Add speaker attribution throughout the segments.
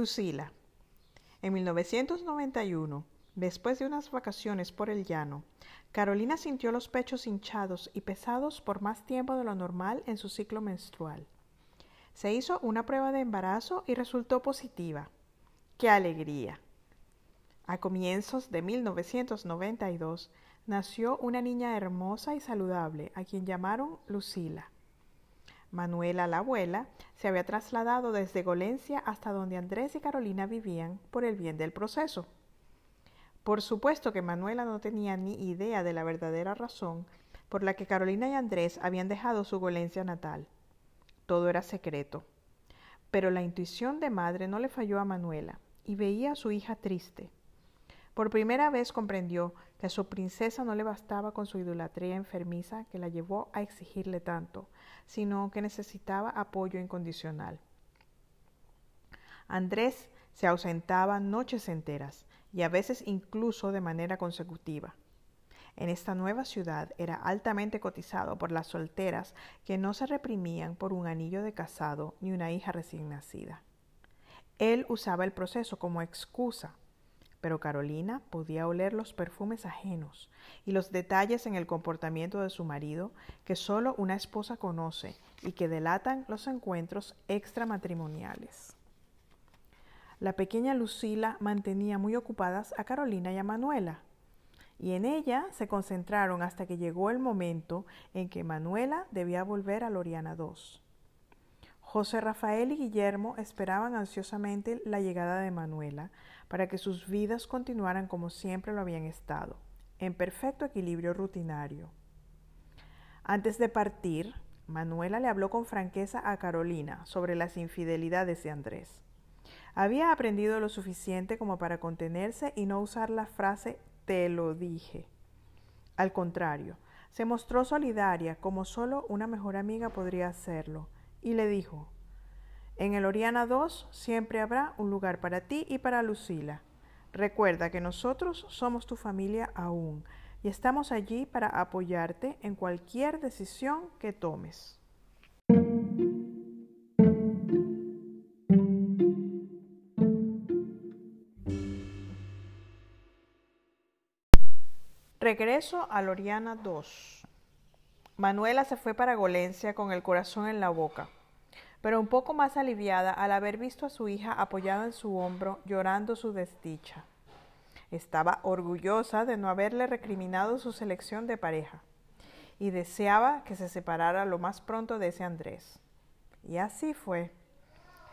Speaker 1: Lucila. En 1991, después de unas vacaciones por el llano, Carolina sintió los pechos hinchados y pesados por más tiempo de lo normal en su ciclo menstrual. Se hizo una prueba de embarazo y resultó positiva. ¡Qué alegría! A comienzos de 1992 nació una niña hermosa y saludable a quien llamaron Lucila. Manuela, la abuela, se había trasladado desde Golencia hasta donde Andrés y Carolina vivían por el bien del proceso. Por supuesto que Manuela no tenía ni idea de la verdadera razón por la que Carolina y Andrés habían dejado su Golencia natal. Todo era secreto. Pero la intuición de madre no le falló a Manuela y veía a su hija triste. Por primera vez comprendió que a su princesa no le bastaba con su idolatría enfermiza que la llevó a exigirle tanto, sino que necesitaba apoyo incondicional. Andrés se ausentaba noches enteras y a veces incluso de manera consecutiva en esta nueva ciudad era altamente cotizado por las solteras que no se reprimían por un anillo de casado ni una hija recién nacida. Él usaba el proceso como excusa, pero Carolina podía oler los perfumes ajenos y los detalles en el comportamiento de su marido que solo una esposa conoce y que delatan los encuentros extramatrimoniales. La pequeña Lucila mantenía muy ocupadas a Carolina y a Manuela, y en ella se concentraron hasta que llegó el momento en que Manuela debía volver a Loriana II. José Rafael y Guillermo esperaban ansiosamente la llegada de Manuela para que sus vidas continuaran como siempre lo habían estado, en perfecto equilibrio rutinario. Antes de partir, Manuela le habló con franqueza a Carolina sobre las infidelidades de Andrés. Había aprendido lo suficiente como para contenerse y no usar la frase te lo dije. Al contrario, se mostró solidaria como solo una mejor amiga podría hacerlo, y le dijo, en el Oriana 2 siempre habrá un lugar para ti y para Lucila. Recuerda que nosotros somos tu familia aún y estamos allí para apoyarte en cualquier decisión que tomes. Regreso a Loriana 2. Manuela se fue para Golencia con el corazón en la boca, pero un poco más aliviada al haber visto a su hija apoyada en su hombro llorando su desdicha. Estaba orgullosa de no haberle recriminado su selección de pareja y deseaba que se separara lo más pronto de ese Andrés. Y así fue.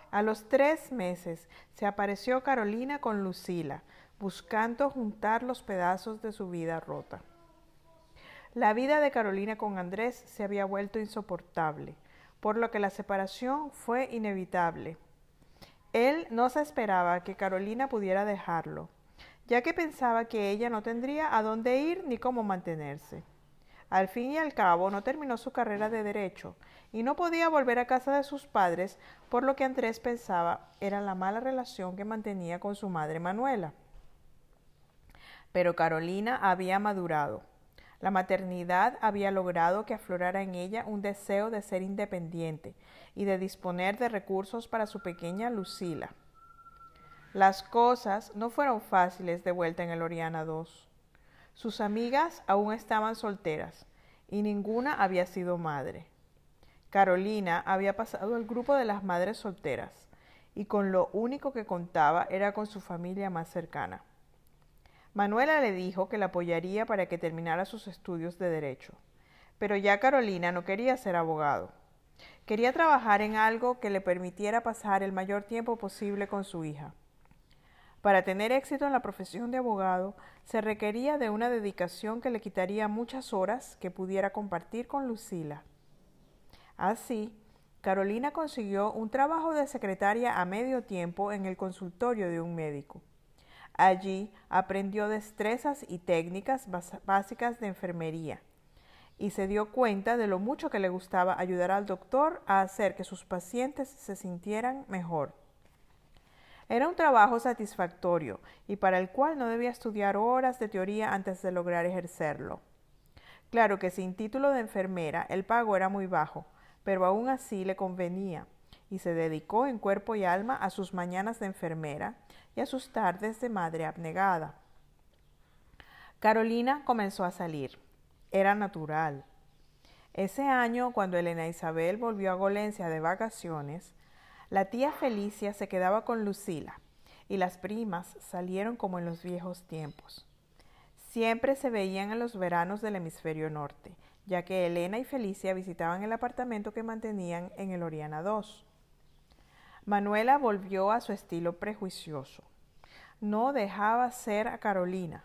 Speaker 1: A los tres meses se apareció Carolina con Lucila, buscando juntar los pedazos de su vida rota. La vida de Carolina con Andrés se había vuelto insoportable, por lo que la separación fue inevitable. Él no se esperaba que Carolina pudiera dejarlo, ya que pensaba que ella no tendría a dónde ir ni cómo mantenerse. Al fin y al cabo no terminó su carrera de derecho y no podía volver a casa de sus padres, por lo que Andrés pensaba era la mala relación que mantenía con su madre Manuela. Pero Carolina había madurado. La maternidad había logrado que aflorara en ella un deseo de ser independiente y de disponer de recursos para su pequeña Lucila. Las cosas no fueron fáciles de vuelta en el Oriana II. Sus amigas aún estaban solteras y ninguna había sido madre. Carolina había pasado al grupo de las madres solteras y con lo único que contaba era con su familia más cercana. Manuela le dijo que la apoyaría para que terminara sus estudios de derecho, pero ya Carolina no quería ser abogado. Quería trabajar en algo que le permitiera pasar el mayor tiempo posible con su hija. Para tener éxito en la profesión de abogado se requería de una dedicación que le quitaría muchas horas que pudiera compartir con Lucila. Así, Carolina consiguió un trabajo de secretaria a medio tiempo en el consultorio de un médico. Allí aprendió destrezas y técnicas básicas de enfermería y se dio cuenta de lo mucho que le gustaba ayudar al doctor a hacer que sus pacientes se sintieran mejor. Era un trabajo satisfactorio y para el cual no debía estudiar horas de teoría antes de lograr ejercerlo. Claro que sin título de enfermera el pago era muy bajo, pero aún así le convenía y se dedicó en cuerpo y alma a sus mañanas de enfermera y sus tardes de madre abnegada. Carolina comenzó a salir. Era natural. Ese año, cuando Elena Isabel volvió a Golencia de vacaciones, la tía Felicia se quedaba con Lucila y las primas salieron como en los viejos tiempos. Siempre se veían en los veranos del hemisferio norte, ya que Elena y Felicia visitaban el apartamento que mantenían en el Oriana II. Manuela volvió a su estilo prejuicioso. No dejaba ser a Carolina.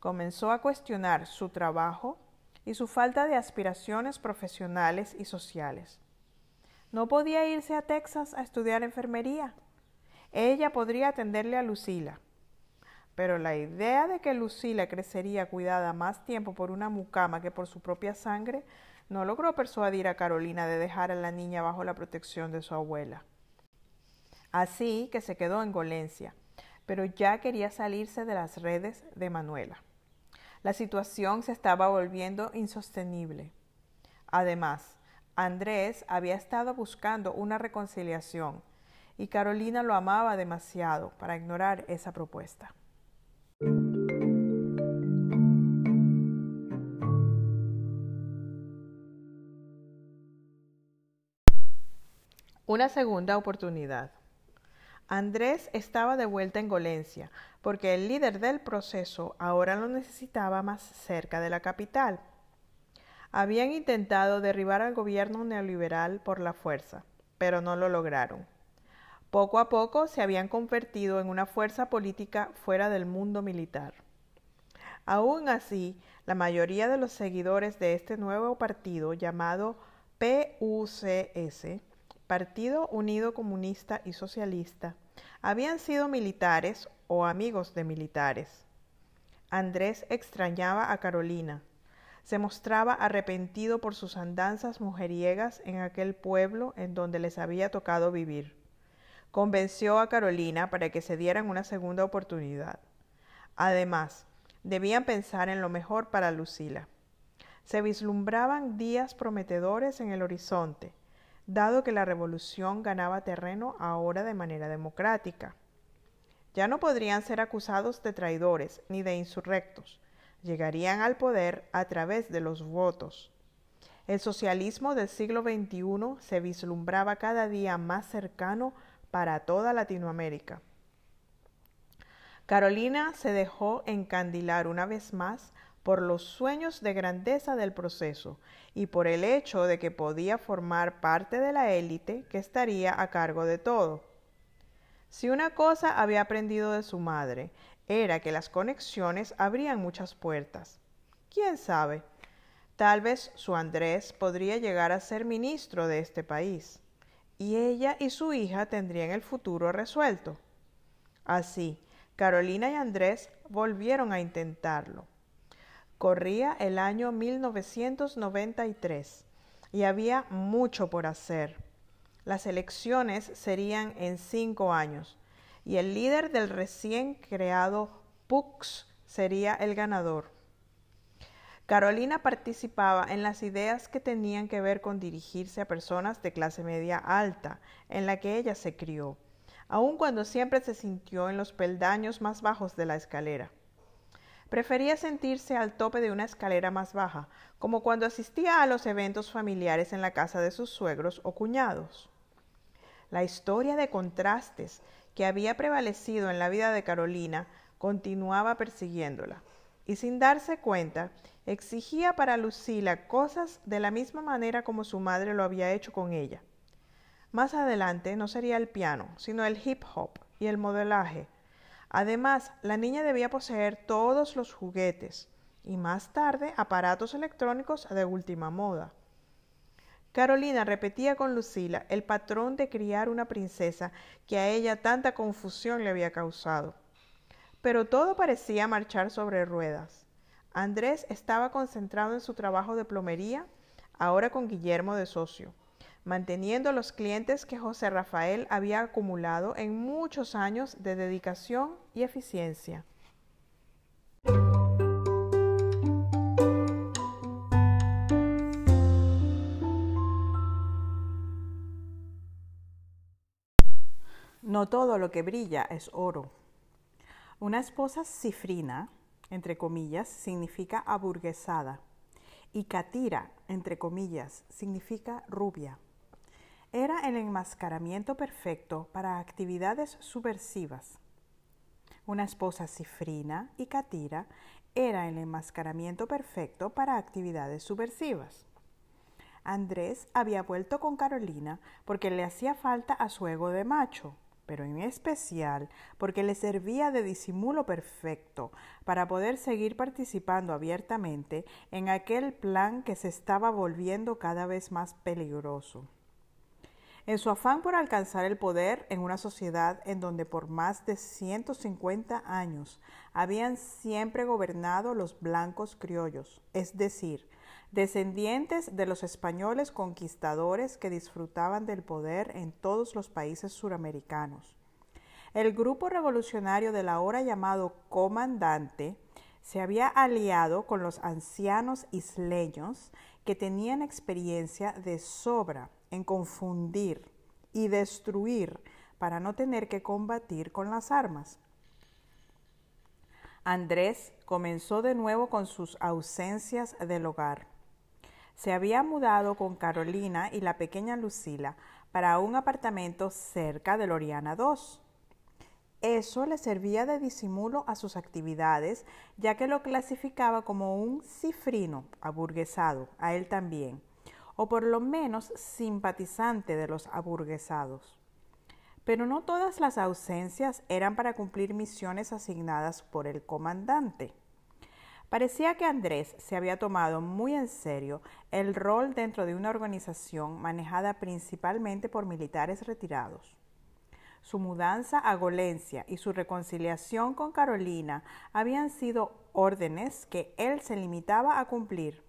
Speaker 1: Comenzó a cuestionar su trabajo y su falta de aspiraciones profesionales y sociales. No podía irse a Texas a estudiar enfermería. Ella podría atenderle a Lucila. Pero la idea de que Lucila crecería cuidada más tiempo por una mucama que por su propia sangre no logró persuadir a Carolina de dejar a la niña bajo la protección de su abuela. Así que se quedó en Golencia, pero ya quería salirse de las redes de Manuela. La situación se estaba volviendo insostenible. Además, Andrés había estado buscando una reconciliación y Carolina lo amaba demasiado para ignorar esa propuesta. Una segunda oportunidad. Andrés estaba de vuelta en Golencia, porque el líder del proceso ahora lo necesitaba más cerca de la capital. Habían intentado derribar al gobierno neoliberal por la fuerza, pero no lo lograron. Poco a poco se habían convertido en una fuerza política fuera del mundo militar. Aún así, la mayoría de los seguidores de este nuevo partido llamado PUCS Partido Unido Comunista y Socialista, habían sido militares o amigos de militares. Andrés extrañaba a Carolina. Se mostraba arrepentido por sus andanzas mujeriegas en aquel pueblo en donde les había tocado vivir. Convenció a Carolina para que se dieran una segunda oportunidad. Además, debían pensar en lo mejor para Lucila. Se vislumbraban días prometedores en el horizonte, dado que la revolución ganaba terreno ahora de manera democrática. Ya no podrían ser acusados de traidores ni de insurrectos, llegarían al poder a través de los votos. El socialismo del siglo XXI se vislumbraba cada día más cercano para toda Latinoamérica. Carolina se dejó encandilar una vez más por los sueños de grandeza del proceso y por el hecho de que podía formar parte de la élite que estaría a cargo de todo. Si una cosa había aprendido de su madre, era que las conexiones abrían muchas puertas. ¿Quién sabe? Tal vez su Andrés podría llegar a ser ministro de este país, y ella y su hija tendrían el futuro resuelto. Así, Carolina y Andrés volvieron a intentarlo. Corría el año 1993 y había mucho por hacer. Las elecciones serían en cinco años y el líder del recién creado PUX sería el ganador. Carolina participaba en las ideas que tenían que ver con dirigirse a personas de clase media alta, en la que ella se crió, aun cuando siempre se sintió en los peldaños más bajos de la escalera. Prefería sentirse al tope de una escalera más baja, como cuando asistía a los eventos familiares en la casa de sus suegros o cuñados. La historia de contrastes que había prevalecido en la vida de Carolina continuaba persiguiéndola, y sin darse cuenta, exigía para Lucila cosas de la misma manera como su madre lo había hecho con ella. Más adelante no sería el piano, sino el hip hop y el modelaje, Además, la niña debía poseer todos los juguetes y más tarde aparatos electrónicos de última moda. Carolina repetía con Lucila el patrón de criar una princesa que a ella tanta confusión le había causado. Pero todo parecía marchar sobre ruedas. Andrés estaba concentrado en su trabajo de plomería, ahora con Guillermo de socio manteniendo los clientes que José Rafael había acumulado en muchos años de dedicación y eficiencia. No todo lo que brilla es oro. Una esposa cifrina, entre comillas, significa aburguesada y catira, entre comillas, significa rubia. Era el enmascaramiento perfecto para actividades subversivas. Una esposa cifrina y catira era el enmascaramiento perfecto para actividades subversivas. Andrés había vuelto con Carolina porque le hacía falta a su ego de macho, pero en especial porque le servía de disimulo perfecto para poder seguir participando abiertamente en aquel plan que se estaba volviendo cada vez más peligroso. En su afán por alcanzar el poder en una sociedad en donde por más de 150 años habían siempre gobernado los blancos criollos, es decir, descendientes de los españoles conquistadores que disfrutaban del poder en todos los países suramericanos. El grupo revolucionario del ahora llamado comandante se había aliado con los ancianos isleños que tenían experiencia de sobra en confundir y destruir para no tener que combatir con las armas. Andrés comenzó de nuevo con sus ausencias del hogar. Se había mudado con Carolina y la pequeña Lucila para un apartamento cerca de Loriana II. Eso le servía de disimulo a sus actividades, ya que lo clasificaba como un cifrino aburguesado, a él también, o por lo menos simpatizante de los aburguesados. Pero no todas las ausencias eran para cumplir misiones asignadas por el comandante. Parecía que Andrés se había tomado muy en serio el rol dentro de una organización manejada principalmente por militares retirados. Su mudanza a Golencia y su reconciliación con Carolina habían sido órdenes que él se limitaba a cumplir.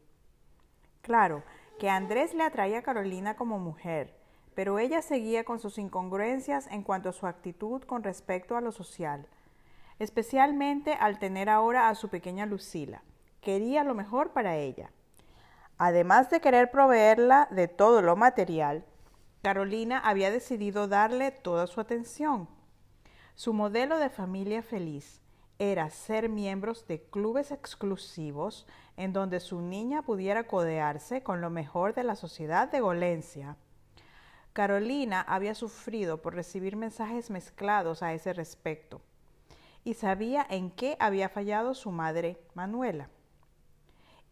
Speaker 1: Claro que Andrés le atraía a Carolina como mujer, pero ella seguía con sus incongruencias en cuanto a su actitud con respecto a lo social especialmente al tener ahora a su pequeña Lucila. Quería lo mejor para ella. Además de querer proveerla de todo lo material, Carolina había decidido darle toda su atención. Su modelo de familia feliz era ser miembros de clubes exclusivos en donde su niña pudiera codearse con lo mejor de la sociedad de Golencia. Carolina había sufrido por recibir mensajes mezclados a ese respecto y sabía en qué había fallado su madre Manuela.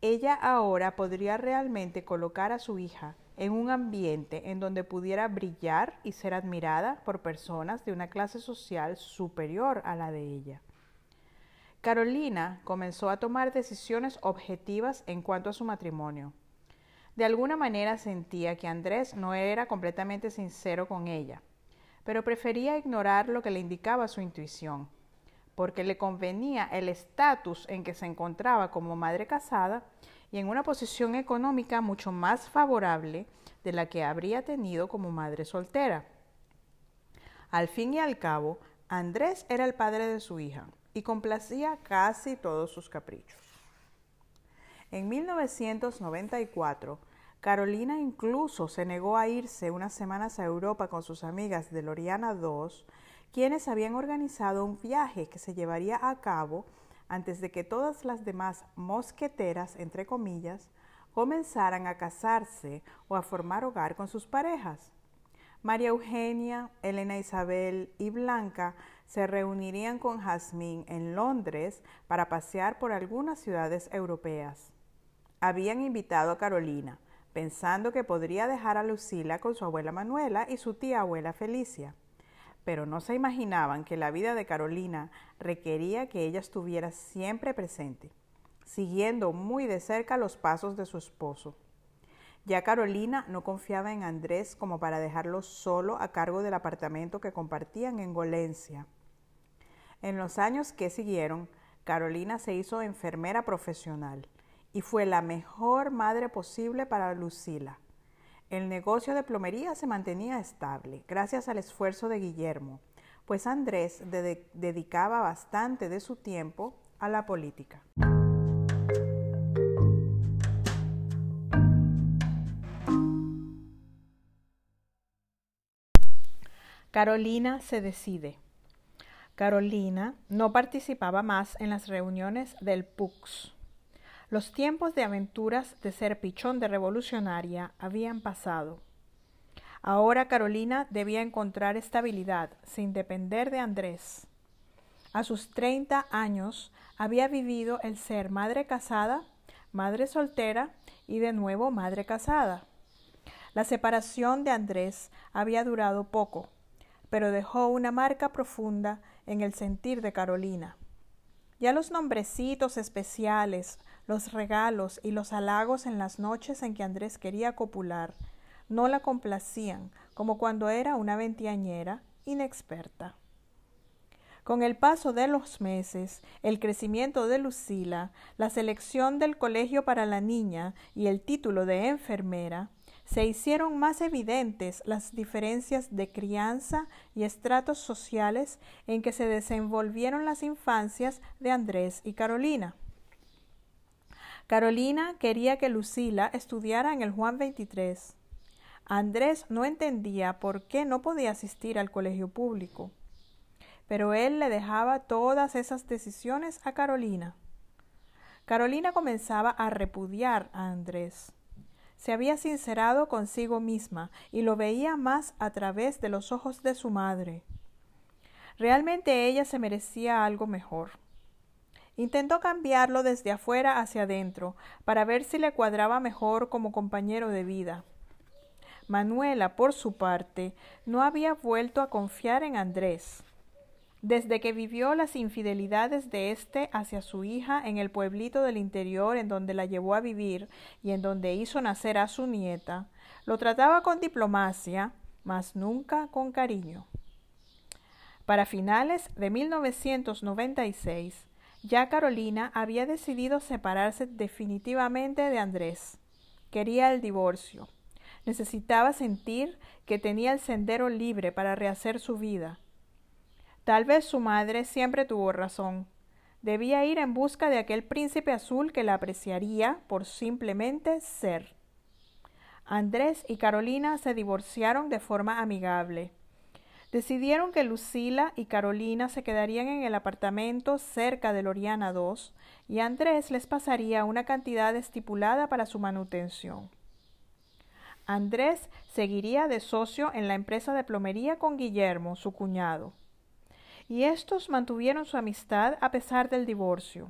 Speaker 1: Ella ahora podría realmente colocar a su hija en un ambiente en donde pudiera brillar y ser admirada por personas de una clase social superior a la de ella. Carolina comenzó a tomar decisiones objetivas en cuanto a su matrimonio. De alguna manera sentía que Andrés no era completamente sincero con ella, pero prefería ignorar lo que le indicaba su intuición porque le convenía el estatus en que se encontraba como madre casada y en una posición económica mucho más favorable de la que habría tenido como madre soltera. Al fin y al cabo, Andrés era el padre de su hija y complacía casi todos sus caprichos. En 1994, Carolina incluso se negó a irse unas semanas a Europa con sus amigas de Loriana II quienes habían organizado un viaje que se llevaría a cabo antes de que todas las demás mosqueteras, entre comillas, comenzaran a casarse o a formar hogar con sus parejas. María Eugenia, Elena Isabel y Blanca se reunirían con Jazmín en Londres para pasear por algunas ciudades europeas. Habían invitado a Carolina, pensando que podría dejar a Lucila con su abuela Manuela y su tía abuela Felicia pero no se imaginaban que la vida de Carolina requería que ella estuviera siempre presente, siguiendo muy de cerca los pasos de su esposo. Ya Carolina no confiaba en Andrés como para dejarlo solo a cargo del apartamento que compartían en Golencia. En los años que siguieron, Carolina se hizo enfermera profesional y fue la mejor madre posible para Lucila el negocio de plomería se mantenía estable gracias al esfuerzo de Guillermo, pues Andrés dedicaba bastante de su tiempo a la política. Carolina se decide. Carolina no participaba más en las reuniones del PUX. Los tiempos de aventuras de ser pichón de revolucionaria habían pasado. Ahora Carolina debía encontrar estabilidad sin depender de Andrés. A sus treinta años había vivido el ser madre casada, madre soltera y de nuevo madre casada. La separación de Andrés había durado poco, pero dejó una marca profunda en el sentir de Carolina. Ya los nombrecitos especiales, los regalos y los halagos en las noches en que Andrés quería copular no la complacían como cuando era una veinteañera inexperta. Con el paso de los meses, el crecimiento de Lucila, la selección del colegio para la niña y el título de enfermera, se hicieron más evidentes las diferencias de crianza y estratos sociales en que se desenvolvieron las infancias de Andrés y Carolina. Carolina quería que Lucila estudiara en el Juan 23. Andrés no entendía por qué no podía asistir al colegio público, pero él le dejaba todas esas decisiones a Carolina. Carolina comenzaba a repudiar a Andrés. Se había sincerado consigo misma y lo veía más a través de los ojos de su madre. Realmente ella se merecía algo mejor. Intentó cambiarlo desde afuera hacia adentro para ver si le cuadraba mejor como compañero de vida. Manuela, por su parte, no había vuelto a confiar en Andrés. Desde que vivió las infidelidades de éste hacia su hija en el pueblito del interior en donde la llevó a vivir y en donde hizo nacer a su nieta, lo trataba con diplomacia, mas nunca con cariño. Para finales de 1996, ya Carolina había decidido separarse definitivamente de Andrés. Quería el divorcio. Necesitaba sentir que tenía el sendero libre para rehacer su vida. Tal vez su madre siempre tuvo razón. Debía ir en busca de aquel príncipe azul que la apreciaría por simplemente ser. Andrés y Carolina se divorciaron de forma amigable. Decidieron que Lucila y Carolina se quedarían en el apartamento cerca de Loriana II y Andrés les pasaría una cantidad estipulada para su manutención. Andrés seguiría de socio en la empresa de plomería con Guillermo, su cuñado. Y estos mantuvieron su amistad a pesar del divorcio.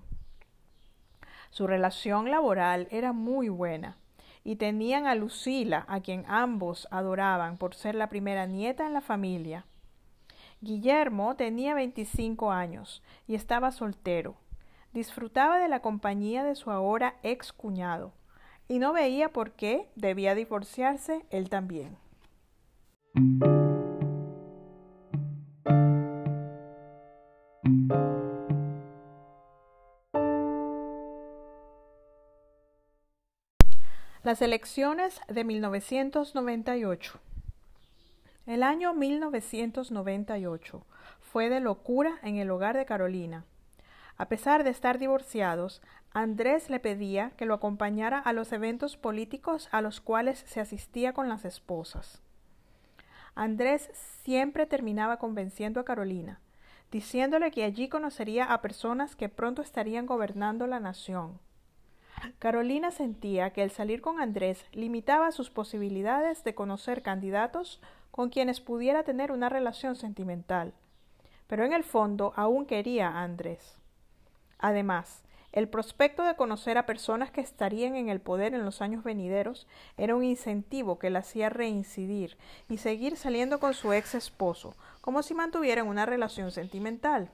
Speaker 1: Su relación laboral era muy buena y tenían a Lucila, a quien ambos adoraban por ser la primera nieta en la familia. Guillermo tenía 25 años y estaba soltero. Disfrutaba de la compañía de su ahora ex cuñado, y no veía por qué debía divorciarse él también. Las elecciones de 1998. El año 1998 fue de locura en el hogar de Carolina. A pesar de estar divorciados, Andrés le pedía que lo acompañara a los eventos políticos a los cuales se asistía con las esposas. Andrés siempre terminaba convenciendo a Carolina, diciéndole que allí conocería a personas que pronto estarían gobernando la nación. Carolina sentía que el salir con Andrés limitaba sus posibilidades de conocer candidatos con quienes pudiera tener una relación sentimental, pero en el fondo aún quería a Andrés. Además, el prospecto de conocer a personas que estarían en el poder en los años venideros era un incentivo que la hacía reincidir y seguir saliendo con su ex esposo, como si mantuvieran una relación sentimental.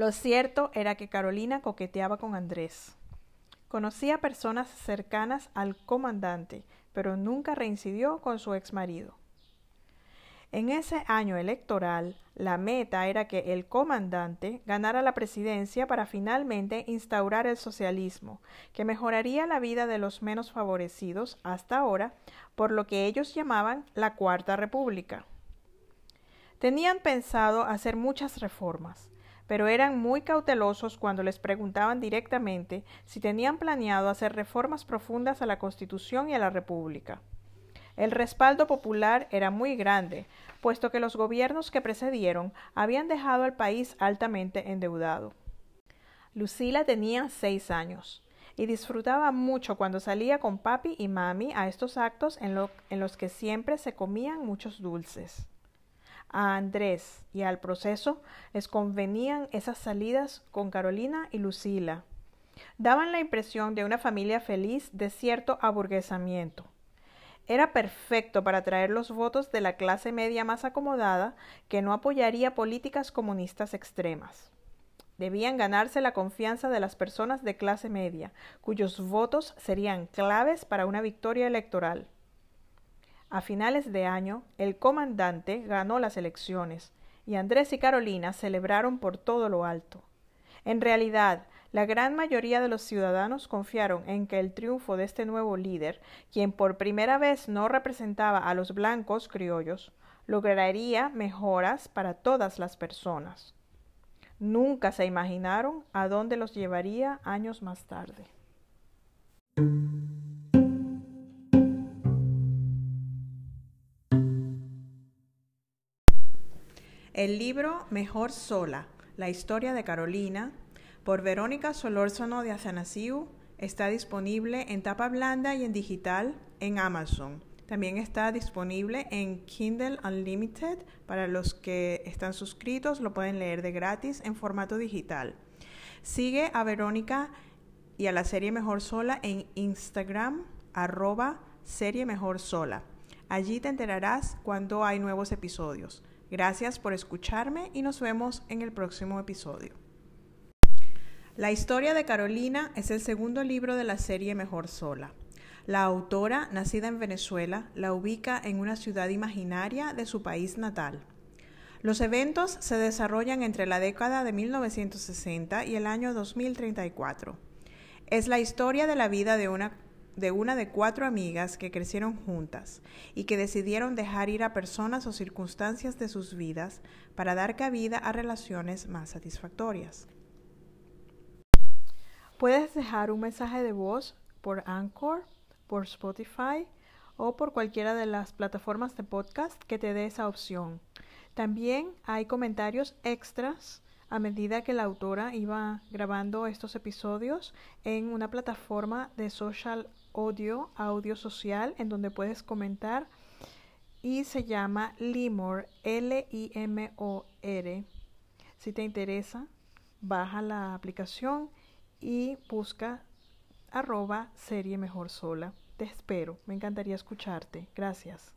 Speaker 1: Lo cierto era que Carolina coqueteaba con Andrés. Conocía personas cercanas al comandante, pero nunca reincidió con su ex marido. En ese año electoral, la meta era que el comandante ganara la presidencia para finalmente instaurar el socialismo, que mejoraría la vida de los menos favorecidos hasta ahora por lo que ellos llamaban la Cuarta República. Tenían pensado hacer muchas reformas, pero eran muy cautelosos cuando les preguntaban directamente si tenían planeado hacer reformas profundas a la Constitución y a la República. El respaldo popular era muy grande, puesto que los gobiernos que precedieron habían dejado al país altamente endeudado. Lucila tenía seis años y disfrutaba mucho cuando salía con papi y mami a estos actos en, los que siempre se comían muchos dulces. A Andrés y al proceso les convenían esas salidas con Carolina y Lucila. Daban la impresión de una familia feliz de cierto aburguesamiento. Era perfecto para atraer los votos de la clase media más acomodada que no apoyaría políticas comunistas extremas. Debían ganarse la confianza de las personas de clase media, cuyos votos serían claves para una victoria electoral. A finales de año, el comandante ganó las elecciones y Andrés y Carolina celebraron por todo lo alto. En realidad, la gran mayoría de los ciudadanos confiaron en que el triunfo de este nuevo líder, quien por primera vez no representaba a los blancos criollos, lograría mejoras para todas las personas. Nunca se imaginaron a dónde los llevaría años más tarde. El libro Mejor Sola, la historia de Carolina, por Verónica Solórzano de Azanasiu, está disponible en tapa blanda y en digital en Amazon. También está disponible en Kindle Unlimited. Para los que están suscritos, lo pueden leer de gratis en formato digital. Sigue a Verónica y a la serie Mejor Sola en Instagram, arroba serie Mejor Sola. Allí te enterarás cuando hay nuevos episodios. Gracias por escucharme y nos vemos en el próximo episodio. La historia de Carolina es el segundo libro de la serie Mejor Sola. La autora, nacida en Venezuela, la ubica en una ciudad imaginaria de su país natal. Los eventos se desarrollan entre la década de 1960 y el año 2034. Es la historia de la vida de una de una de cuatro amigas que crecieron juntas y que decidieron dejar ir a personas o circunstancias de sus vidas para dar cabida a relaciones más satisfactorias. Puedes dejar un mensaje de voz por Anchor por Spotify o por cualquiera de las plataformas de podcast que te dé esa opción. También hay comentarios extras a medida que la autora iba grabando estos episodios en una plataforma de social audio, audio social, en donde puedes comentar y se llama Limor, L-I-M-O-R. Si te interesa, baja la aplicación y busca arroba serie mejor sola. Te espero, me encantaría escucharte. Gracias.